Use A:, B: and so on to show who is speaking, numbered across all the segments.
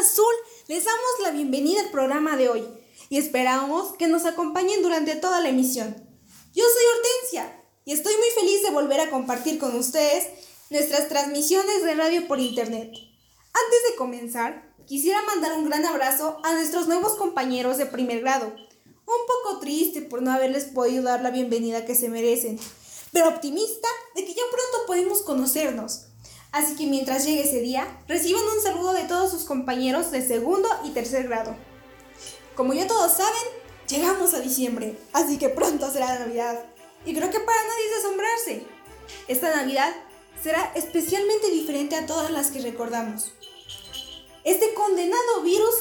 A: Azul, les damos la bienvenida al programa de hoy y esperamos que nos acompañen durante toda la emisión. Yo soy Hortensia y estoy muy feliz de volver a compartir con ustedes nuestras transmisiones de radio por internet. Antes de comenzar, quisiera mandar un gran abrazo a nuestros nuevos compañeros de primer grado. Un poco triste por no haberles podido dar la bienvenida que se merecen, pero optimista de que ya pronto podemos conocernos. Así que mientras llegue ese día, reciban un saludo de todos sus compañeros de segundo y tercer grado. Como ya todos saben, llegamos a diciembre, así que pronto será Navidad. Y creo que para nadie es asombrarse. Esta Navidad será especialmente diferente a todas las que recordamos. Este condenado virus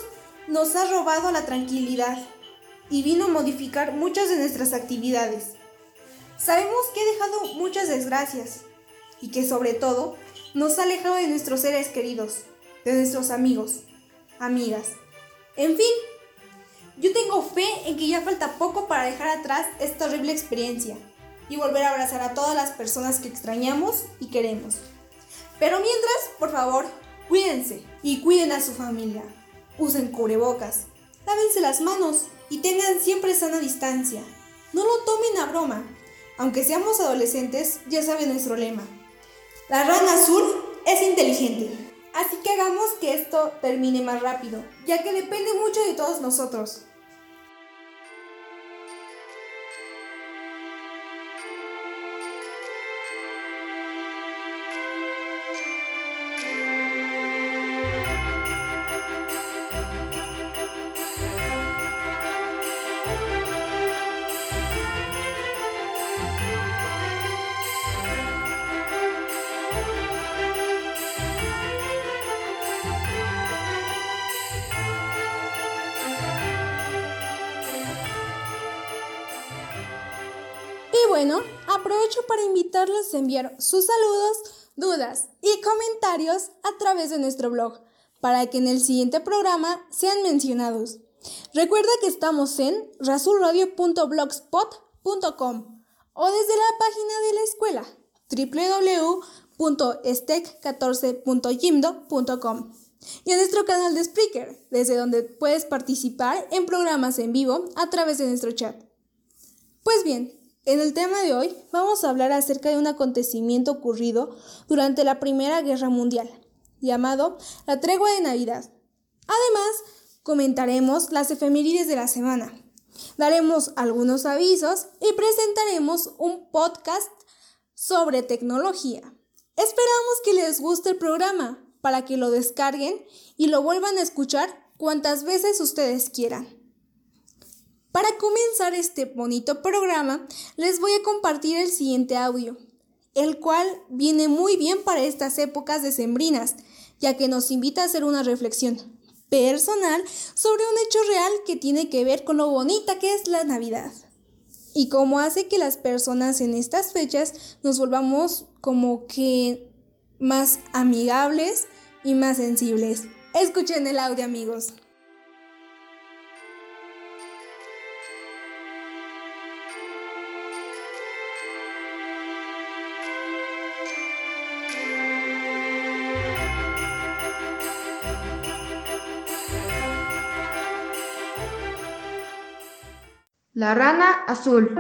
A: nos ha robado la tranquilidad y vino a modificar muchas de nuestras actividades. Sabemos que ha dejado muchas desgracias y que sobre todo nos ha alejado de nuestros seres queridos, de nuestros amigos, amigas. En fin, yo tengo fe en que ya falta poco para dejar atrás esta horrible experiencia y volver a abrazar a todas las personas que extrañamos y queremos. Pero mientras, por favor, cuídense y cuiden a su familia. Usen cubrebocas, lávense las manos y tengan siempre sana distancia. No lo tomen a broma. Aunque seamos adolescentes, ya saben nuestro lema. La rana azul es inteligente. Así que hagamos que esto termine más rápido, ya que depende mucho de todos nosotros. A enviar sus saludos, dudas y comentarios a través de nuestro blog, para que en el siguiente programa sean mencionados. Recuerda que estamos en rasulradio.blogspot.com o desde la página de la escuela www.stec14.gimdo.com y en nuestro canal de Spreaker, desde donde puedes participar en programas en vivo a través de nuestro chat. Pues bien, en el tema de hoy vamos a hablar acerca de un acontecimiento ocurrido durante la Primera Guerra Mundial, llamado la Tregua de Navidad. Además, comentaremos las efemérides de la semana, daremos algunos avisos y presentaremos un podcast sobre tecnología. Esperamos que les guste el programa para que lo descarguen y lo vuelvan a escuchar cuantas veces ustedes quieran. Para comenzar este bonito programa, les voy a compartir el siguiente audio, el cual viene muy bien para estas épocas decembrinas, ya que nos invita a hacer una reflexión personal sobre un hecho real que tiene que ver con lo bonita que es la Navidad y cómo hace que las personas en estas fechas nos volvamos como que más amigables y más sensibles. Escuchen el audio amigos.
B: La rana azul.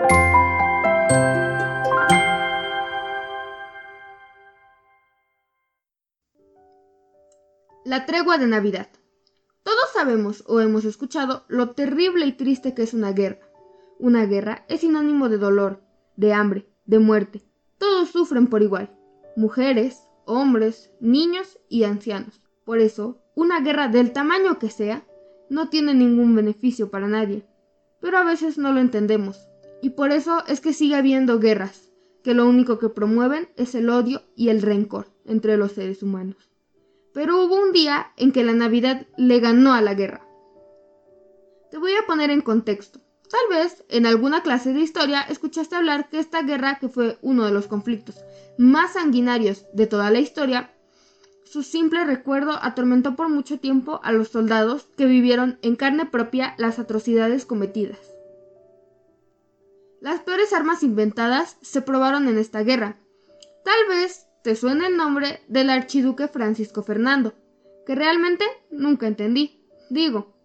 B: La tregua de Navidad. Todos sabemos o hemos escuchado lo terrible y triste que es una guerra. Una guerra es sinónimo de dolor, de hambre, de muerte. Todos sufren por igual. Mujeres, hombres, niños y ancianos. Por eso, una guerra del tamaño que sea, no tiene ningún beneficio para nadie pero a veces no lo entendemos. Y por eso es que sigue habiendo guerras, que lo único que promueven es el odio y el rencor entre los seres humanos. Pero hubo un día en que la Navidad le ganó a la guerra. Te voy a poner en contexto. Tal vez en alguna clase de historia escuchaste hablar que esta guerra, que fue uno de los conflictos más sanguinarios de toda la historia, su simple recuerdo atormentó por mucho tiempo a los soldados que vivieron en carne propia las atrocidades cometidas. Las peores armas inventadas se probaron en esta guerra. Tal vez te suene el nombre del archiduque Francisco Fernando, que realmente nunca entendí. Digo,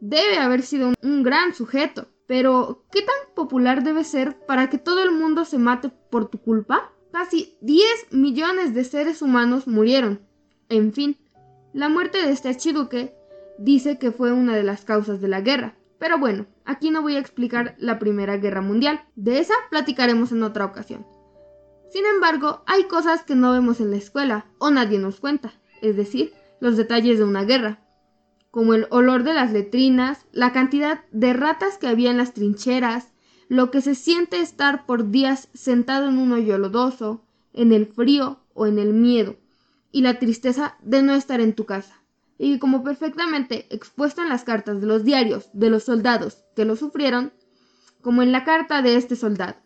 B: debe haber sido un gran sujeto, pero ¿qué tan popular debe ser para que todo el mundo se mate por tu culpa? Casi 10 millones de seres humanos murieron. En fin, la muerte de este archiduque dice que fue una de las causas de la guerra. Pero bueno, aquí no voy a explicar la Primera Guerra Mundial. De esa platicaremos en otra ocasión. Sin embargo, hay cosas que no vemos en la escuela o nadie nos cuenta, es decir, los detalles de una guerra, como el olor de las letrinas, la cantidad de ratas que había en las trincheras, lo que se siente estar por días sentado en un hoyo lodoso, en el frío o en el miedo, y la tristeza de no estar en tu casa, y como perfectamente expuesto en las cartas de los diarios de los soldados que lo sufrieron, como en la carta de este soldado.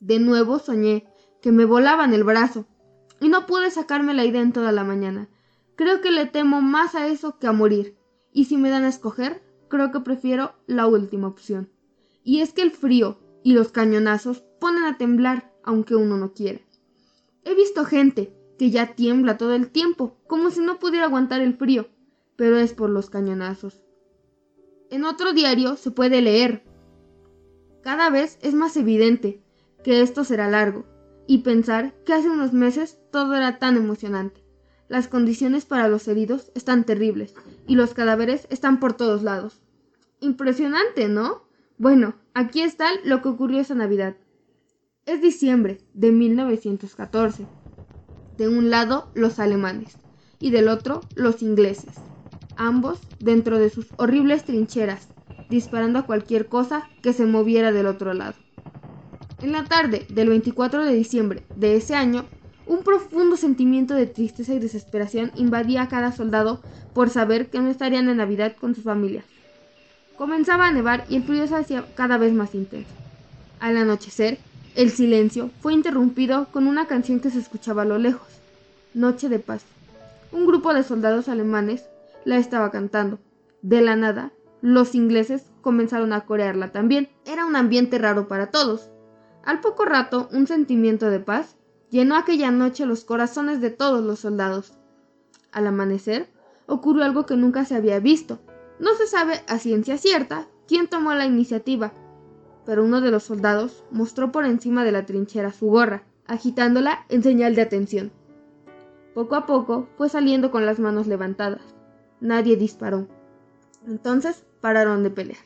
B: De nuevo soñé que me volaban el brazo, y no pude sacarme la idea en toda la mañana. Creo que le temo más a eso que a morir, y si me dan a escoger, creo que prefiero la última opción. Y es que el frío y los cañonazos ponen a temblar aunque uno no quiera. He visto gente que ya tiembla todo el tiempo, como si no pudiera aguantar el frío, pero es por los cañonazos. En otro diario se puede leer. Cada vez es más evidente que esto será largo, y pensar que hace unos meses todo era tan emocionante. Las condiciones para los heridos están terribles, y los cadáveres están por todos lados. Impresionante, ¿no? Bueno, aquí está lo que ocurrió esa Navidad. Es diciembre de 1914. De un lado los alemanes y del otro los ingleses, ambos dentro de sus horribles trincheras, disparando a cualquier cosa que se moviera del otro lado. En la tarde del 24 de diciembre de ese año, un profundo sentimiento de tristeza y desesperación invadía a cada soldado por saber que no estarían en Navidad con sus familias. Comenzaba a nevar y el frío se hacía cada vez más intenso. Al anochecer, el silencio fue interrumpido con una canción que se escuchaba a lo lejos. Noche de paz. Un grupo de soldados alemanes la estaba cantando. De la nada, los ingleses comenzaron a corearla también. Era un ambiente raro para todos. Al poco rato, un sentimiento de paz llenó aquella noche los corazones de todos los soldados. Al amanecer, ocurrió algo que nunca se había visto. No se sabe a ciencia cierta quién tomó la iniciativa, pero uno de los soldados mostró por encima de la trinchera su gorra, agitándola en señal de atención. Poco a poco fue saliendo con las manos levantadas. Nadie disparó. Entonces pararon de pelear.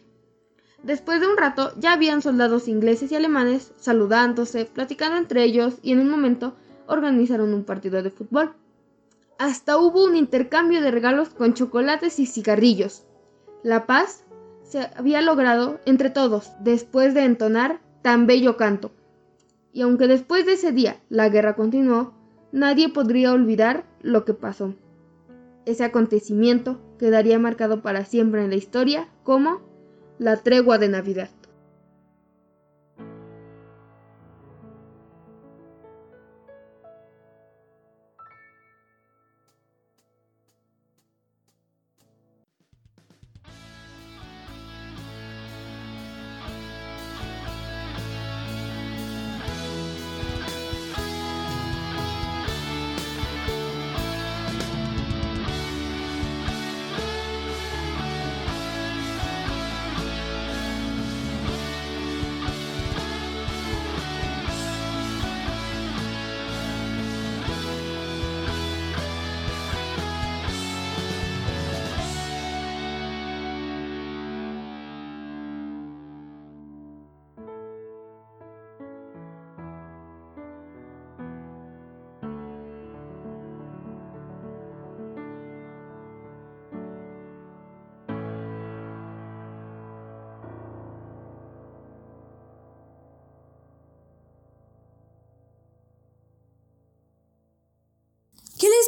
B: Después de un rato ya habían soldados ingleses y alemanes saludándose, platicando entre ellos y en un momento organizaron un partido de fútbol. Hasta hubo un intercambio de regalos con chocolates y cigarrillos. La paz se había logrado entre todos después de entonar tan bello canto. Y aunque después de ese día la guerra continuó, nadie podría olvidar lo que pasó. Ese acontecimiento quedaría marcado para siempre en la historia como la tregua de Navidad.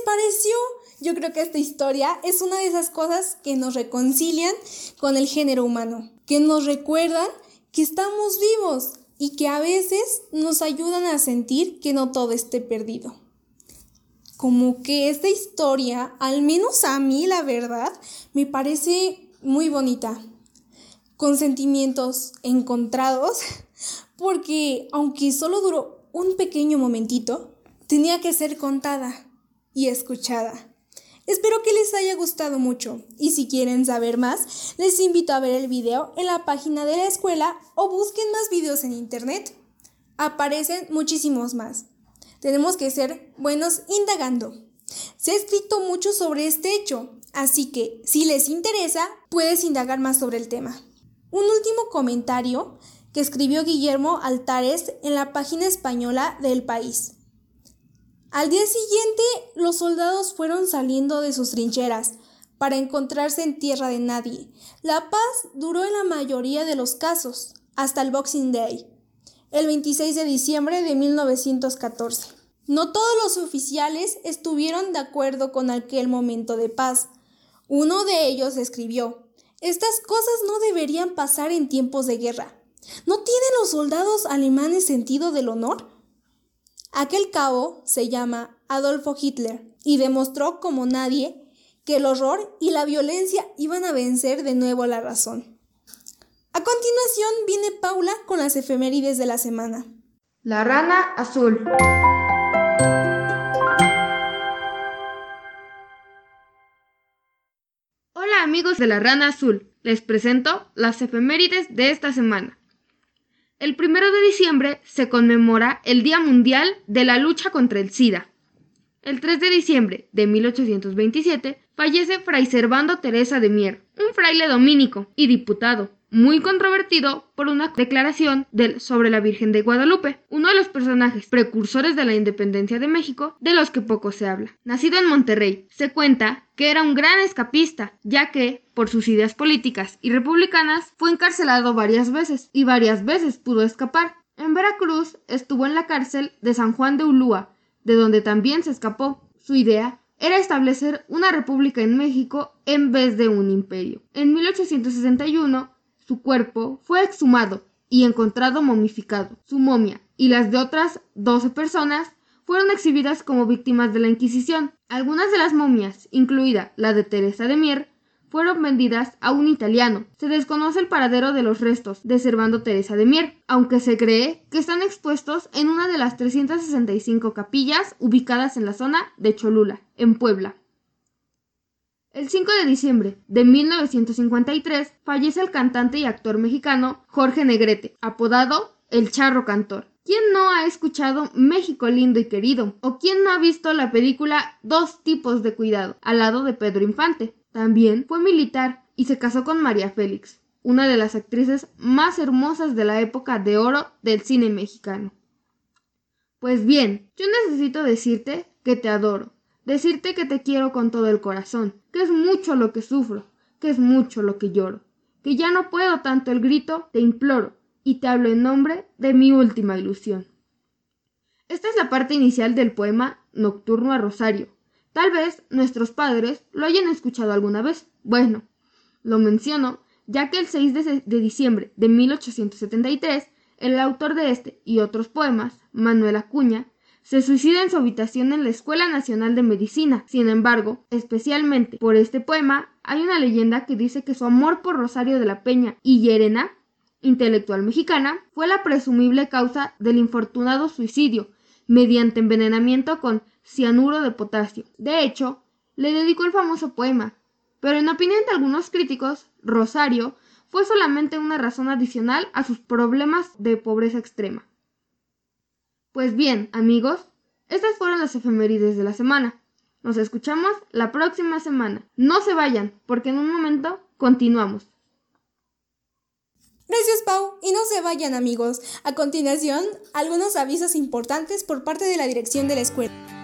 A: Pareció? Yo creo que esta historia es una de esas cosas que nos reconcilian con el género humano, que nos recuerdan que estamos vivos y que a veces nos ayudan a sentir que no todo esté perdido. Como que esta historia, al menos a mí la verdad, me parece muy bonita, con sentimientos encontrados, porque aunque solo duró un pequeño momentito, tenía que ser contada y escuchada. Espero que les haya gustado mucho y si quieren saber más, les invito a ver el video en la página de la escuela o busquen más videos en internet. Aparecen muchísimos más. Tenemos que ser buenos indagando. Se ha escrito mucho sobre este hecho, así que si les interesa, puedes indagar más sobre el tema. Un último comentario que escribió Guillermo Altares en la página española del país. Al día siguiente, los soldados fueron saliendo de sus trincheras para encontrarse en tierra de nadie. La paz duró en la mayoría de los casos, hasta el Boxing Day, el 26 de diciembre de 1914. No todos los oficiales estuvieron de acuerdo con aquel momento de paz. Uno de ellos escribió, Estas cosas no deberían pasar en tiempos de guerra. ¿No tienen los soldados alemanes sentido del honor? Aquel cabo se llama Adolfo Hitler y demostró como nadie que el horror y la violencia iban a vencer de nuevo la razón. A continuación viene Paula con las efemérides de la semana.
B: La rana azul. Hola amigos de la rana azul, les presento las efemérides de esta semana. El primero de diciembre se conmemora el Día Mundial de la Lucha contra el SIDA. El 3 de diciembre de 1827 fallece Fray Servando Teresa de Mier, un fraile dominico y diputado, muy controvertido por una declaración del, sobre la Virgen de Guadalupe, uno de los personajes precursores de la independencia de México de los que poco se habla. Nacido en Monterrey, se cuenta que era un gran escapista, ya que, por sus ideas políticas y republicanas, fue encarcelado varias veces y varias veces pudo escapar. En Veracruz estuvo en la cárcel de San Juan de Ulúa, de donde también se escapó. Su idea era establecer una república en México en vez de un imperio. En 1861 su cuerpo fue exhumado y encontrado momificado. Su momia y las de otras 12 personas fueron exhibidas como víctimas de la Inquisición. Algunas de las momias, incluida la de Teresa de Mier, fueron vendidas a un italiano. Se desconoce el paradero de los restos de Servando Teresa de Mier, aunque se cree que están expuestos en una de las 365 capillas ubicadas en la zona de Cholula, en Puebla. El 5 de diciembre de 1953 fallece el cantante y actor mexicano Jorge Negrete, apodado El Charro Cantor. ¿Quién no ha escuchado México lindo y querido? ¿O quién no ha visto la película Dos tipos de cuidado al lado de Pedro Infante? También fue militar y se casó con María Félix, una de las actrices más hermosas de la época de oro del cine mexicano. Pues bien, yo necesito decirte que te adoro, decirte que te quiero con todo el corazón, que es mucho lo que sufro, que es mucho lo que lloro, que ya no puedo tanto el grito, te imploro, y te hablo en nombre de mi última ilusión. Esta es la parte inicial del poema Nocturno a Rosario. Tal vez nuestros padres lo hayan escuchado alguna vez. Bueno, lo menciono ya que el 6 de, diciembre de 1873 el autor de este y otros poemas, Manuel Acuña, se suicida en su habitación en la Escuela Nacional de Medicina. Sin embargo, especialmente por este poema, hay una leyenda que dice que su amor por Rosario de la Peña y Llerena, intelectual mexicana, fue la presumible causa del infortunado suicidio mediante envenenamiento con cianuro de potasio. De hecho, le dedicó el famoso poema, pero en opinión de algunos críticos, Rosario fue solamente una razón adicional a sus problemas de pobreza extrema. Pues bien, amigos, estas fueron las efemérides de la semana. Nos escuchamos la próxima semana. No se vayan, porque en un momento continuamos.
A: Gracias, Pau. Y no se vayan, amigos. A continuación, algunos avisos importantes por parte de la dirección de la escuela.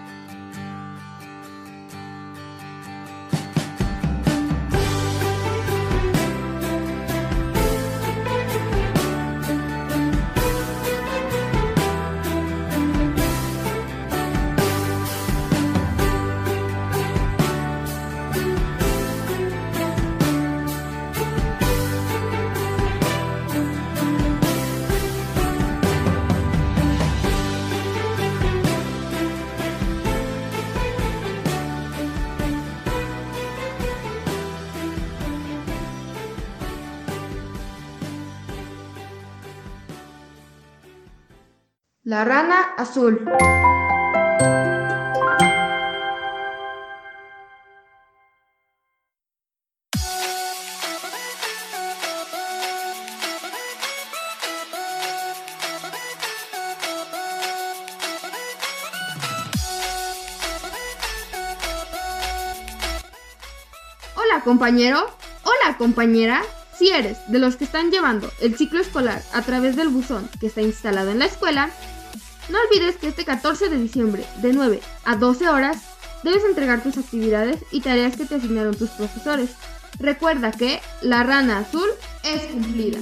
B: La rana azul. Hola compañero? Hola, compañera. Si eres de los que están llevando el ciclo escolar a través del buzón que está instalado en la escuela, no olvides que este 14 de diciembre, de 9 a 12 horas, debes entregar tus actividades y tareas que te asignaron tus profesores. Recuerda que la rana azul es cumplida.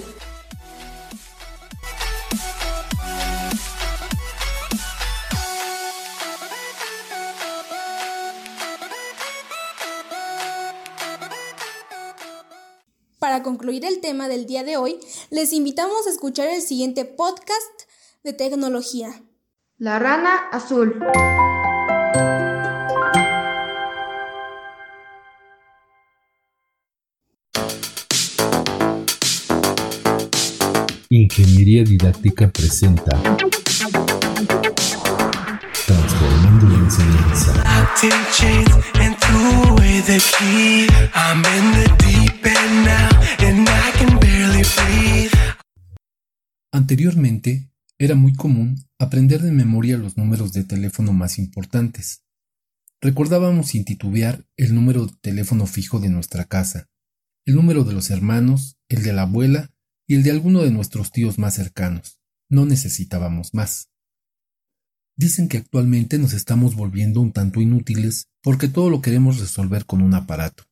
A: Para concluir el tema del día de hoy, les invitamos a escuchar el siguiente podcast de tecnología.
B: La rana azul.
C: Ingeniería Didáctica presenta Transformando la enseñanza. Anteriormente, era muy común aprender de memoria los números de teléfono más importantes. Recordábamos sin titubear el número de teléfono fijo de nuestra casa, el número de los hermanos, el de la abuela y el de alguno de nuestros tíos más cercanos. No necesitábamos más. Dicen que actualmente nos estamos volviendo un tanto inútiles porque todo lo queremos resolver con un aparato.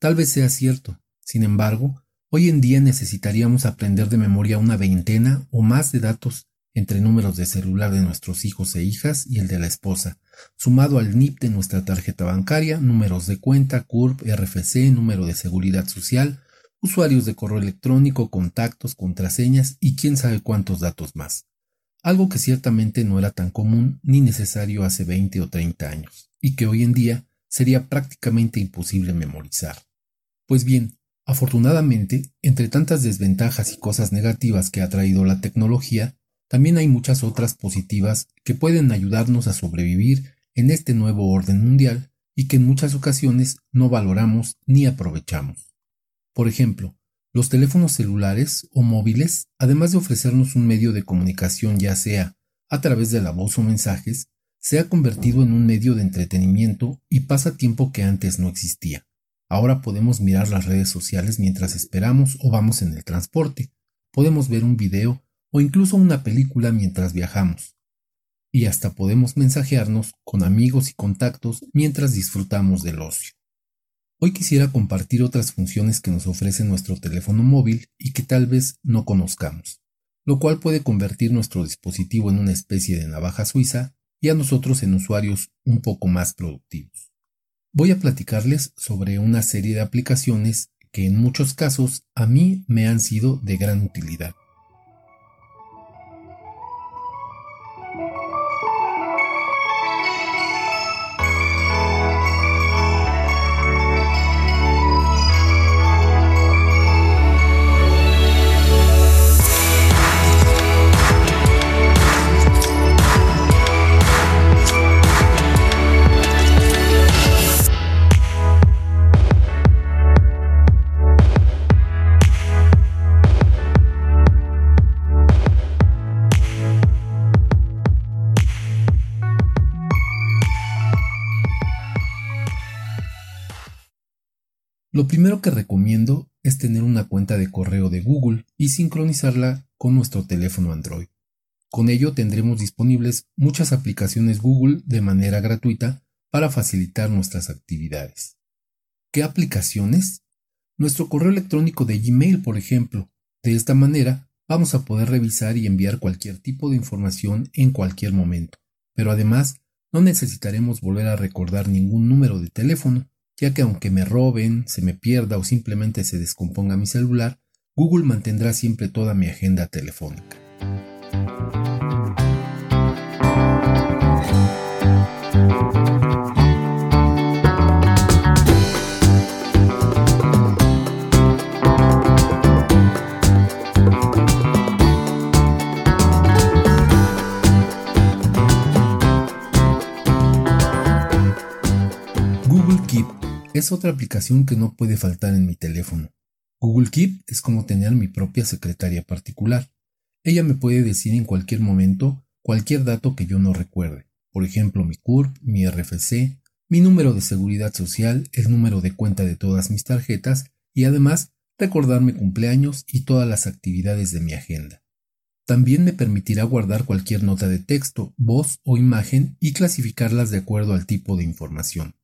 C: Tal vez sea cierto, sin embargo, hoy en día necesitaríamos aprender de memoria una veintena o más de datos entre números de celular de nuestros hijos e hijas y el de la esposa, sumado al NIP de nuestra tarjeta bancaria, números de cuenta, CURP, RFC, número de seguridad social, usuarios de correo electrónico, contactos, contraseñas y quién sabe cuántos datos más. Algo que ciertamente no era tan común ni necesario hace 20 o 30 años, y que hoy en día sería prácticamente imposible memorizar. Pues bien, afortunadamente, entre tantas desventajas y cosas negativas que ha traído la tecnología, también hay muchas otras positivas que pueden ayudarnos a sobrevivir en este nuevo orden mundial y que en muchas ocasiones no valoramos ni aprovechamos. Por ejemplo, los teléfonos celulares o móviles, además de ofrecernos un medio de comunicación ya sea a través de la voz o mensajes, se ha convertido en un medio de entretenimiento y pasatiempo que antes no existía. Ahora podemos mirar las redes sociales mientras esperamos o vamos en el transporte, podemos ver un video o incluso una película mientras viajamos. Y hasta podemos mensajearnos con amigos y contactos mientras disfrutamos del ocio. Hoy quisiera compartir otras funciones que nos ofrece nuestro teléfono móvil y que tal vez no conozcamos, lo cual puede convertir nuestro dispositivo en una especie de navaja suiza y a nosotros en usuarios un poco más productivos. Voy a platicarles sobre una serie de aplicaciones que en muchos casos a mí me han sido de gran utilidad. Lo primero que recomiendo es tener una cuenta de correo de Google y sincronizarla con nuestro teléfono Android. Con ello tendremos disponibles muchas aplicaciones Google de manera gratuita para facilitar nuestras actividades. ¿Qué aplicaciones? Nuestro correo electrónico de Gmail, por ejemplo. De esta manera vamos a poder revisar y enviar cualquier tipo de información en cualquier momento. Pero además no necesitaremos volver a recordar ningún número de teléfono, ya que aunque me roben, se me pierda o simplemente se descomponga mi celular, Google mantendrá siempre toda mi agenda telefónica. Es otra aplicación que no puede faltar en mi teléfono. Google Keep es como tener mi propia secretaria particular. Ella me puede decir en cualquier momento cualquier dato que yo no recuerde, por ejemplo mi CURP, mi RFC, mi número de seguridad social, el número de cuenta de todas mis tarjetas y además recordarme cumpleaños y todas las actividades de mi agenda. También me permitirá guardar cualquier nota de texto, voz o imagen y clasificarlas de acuerdo al tipo de información.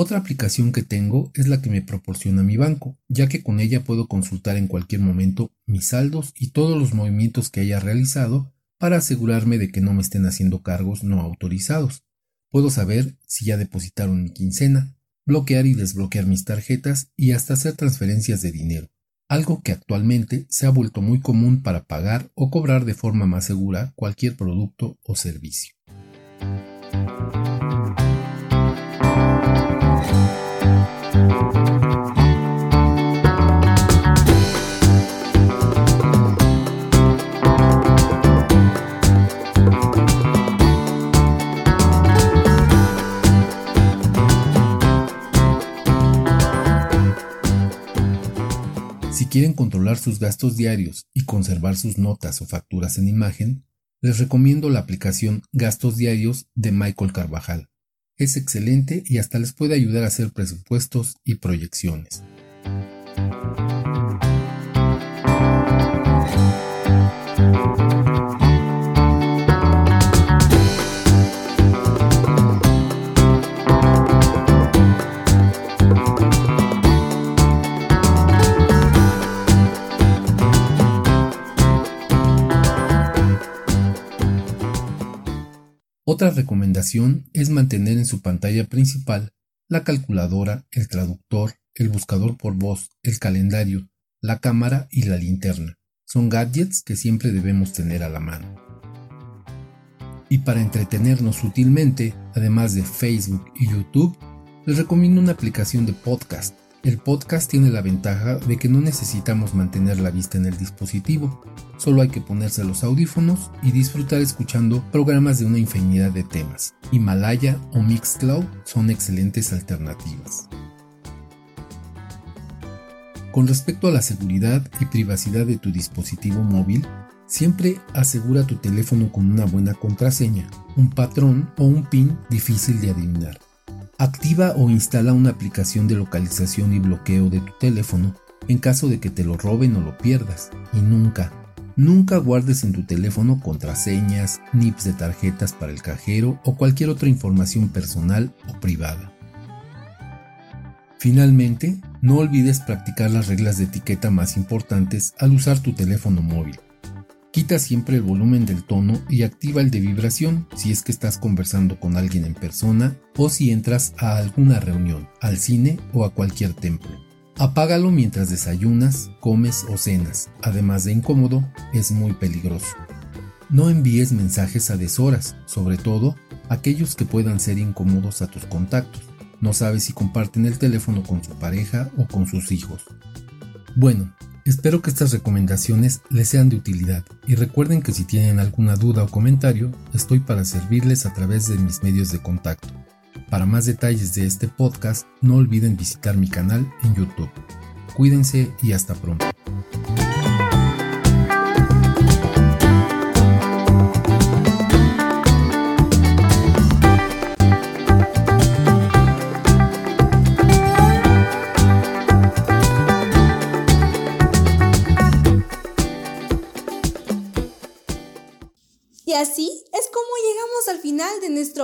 C: Otra aplicación que tengo es la que me proporciona mi banco, ya que con ella puedo consultar en cualquier momento mis saldos y todos los movimientos que haya realizado para asegurarme de que no me estén haciendo cargos no autorizados. Puedo saber si ya depositaron mi quincena, bloquear y desbloquear mis tarjetas y hasta hacer transferencias de dinero, algo que actualmente se ha vuelto muy común para pagar o cobrar de forma más segura cualquier producto o servicio. Quieren controlar sus gastos diarios y conservar sus notas o facturas en imagen, les recomiendo la aplicación Gastos Diarios de Michael Carvajal. Es excelente y hasta les puede ayudar a hacer presupuestos y proyecciones. Otra recomendación es mantener en su pantalla principal la calculadora, el traductor, el buscador por voz, el calendario, la cámara y la linterna. Son gadgets que siempre debemos tener a la mano. Y para entretenernos útilmente, además de Facebook y YouTube, les recomiendo una aplicación de podcast el podcast tiene la ventaja de que no necesitamos mantener la vista en el dispositivo, solo hay que ponerse los audífonos y disfrutar escuchando programas de una infinidad de temas. Himalaya o Mixcloud son excelentes alternativas. Con respecto a la seguridad y privacidad de tu dispositivo móvil, siempre asegura tu teléfono con una buena contraseña, un patrón o un PIN difícil de adivinar. Activa o instala una aplicación de localización y bloqueo de tu teléfono en caso de que te lo roben o lo pierdas. Y nunca, nunca guardes en tu teléfono contraseñas, NIPs de tarjetas para el cajero o cualquier otra información personal o privada. Finalmente, no olvides practicar las reglas de etiqueta más importantes al usar tu teléfono móvil. Quita siempre el volumen del tono y activa el de vibración si es que estás conversando con alguien en persona o si entras a alguna reunión, al cine o a cualquier templo. Apágalo mientras desayunas, comes o cenas. Además de incómodo, es muy peligroso. No envíes mensajes a deshoras, sobre todo aquellos que puedan ser incómodos a tus contactos. No sabes si comparten el teléfono con su pareja o con sus hijos. Bueno, Espero que estas recomendaciones les sean de utilidad y recuerden que si tienen alguna duda o comentario, estoy para servirles a través de mis medios de contacto. Para más detalles de este podcast, no olviden visitar mi canal en YouTube. Cuídense y hasta pronto.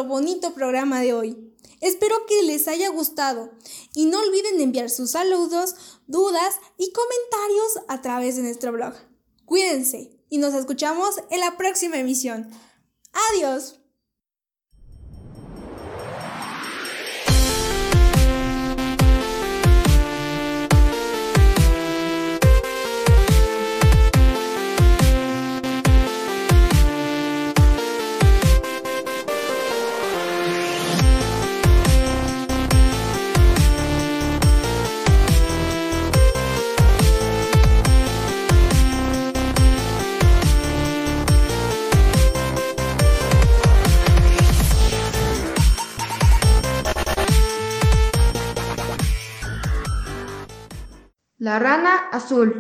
A: Bonito programa de hoy. Espero que les haya gustado y no olviden enviar sus saludos, dudas y comentarios a través de nuestro blog. Cuídense y nos escuchamos en la próxima emisión. Adiós.
B: La rana azul.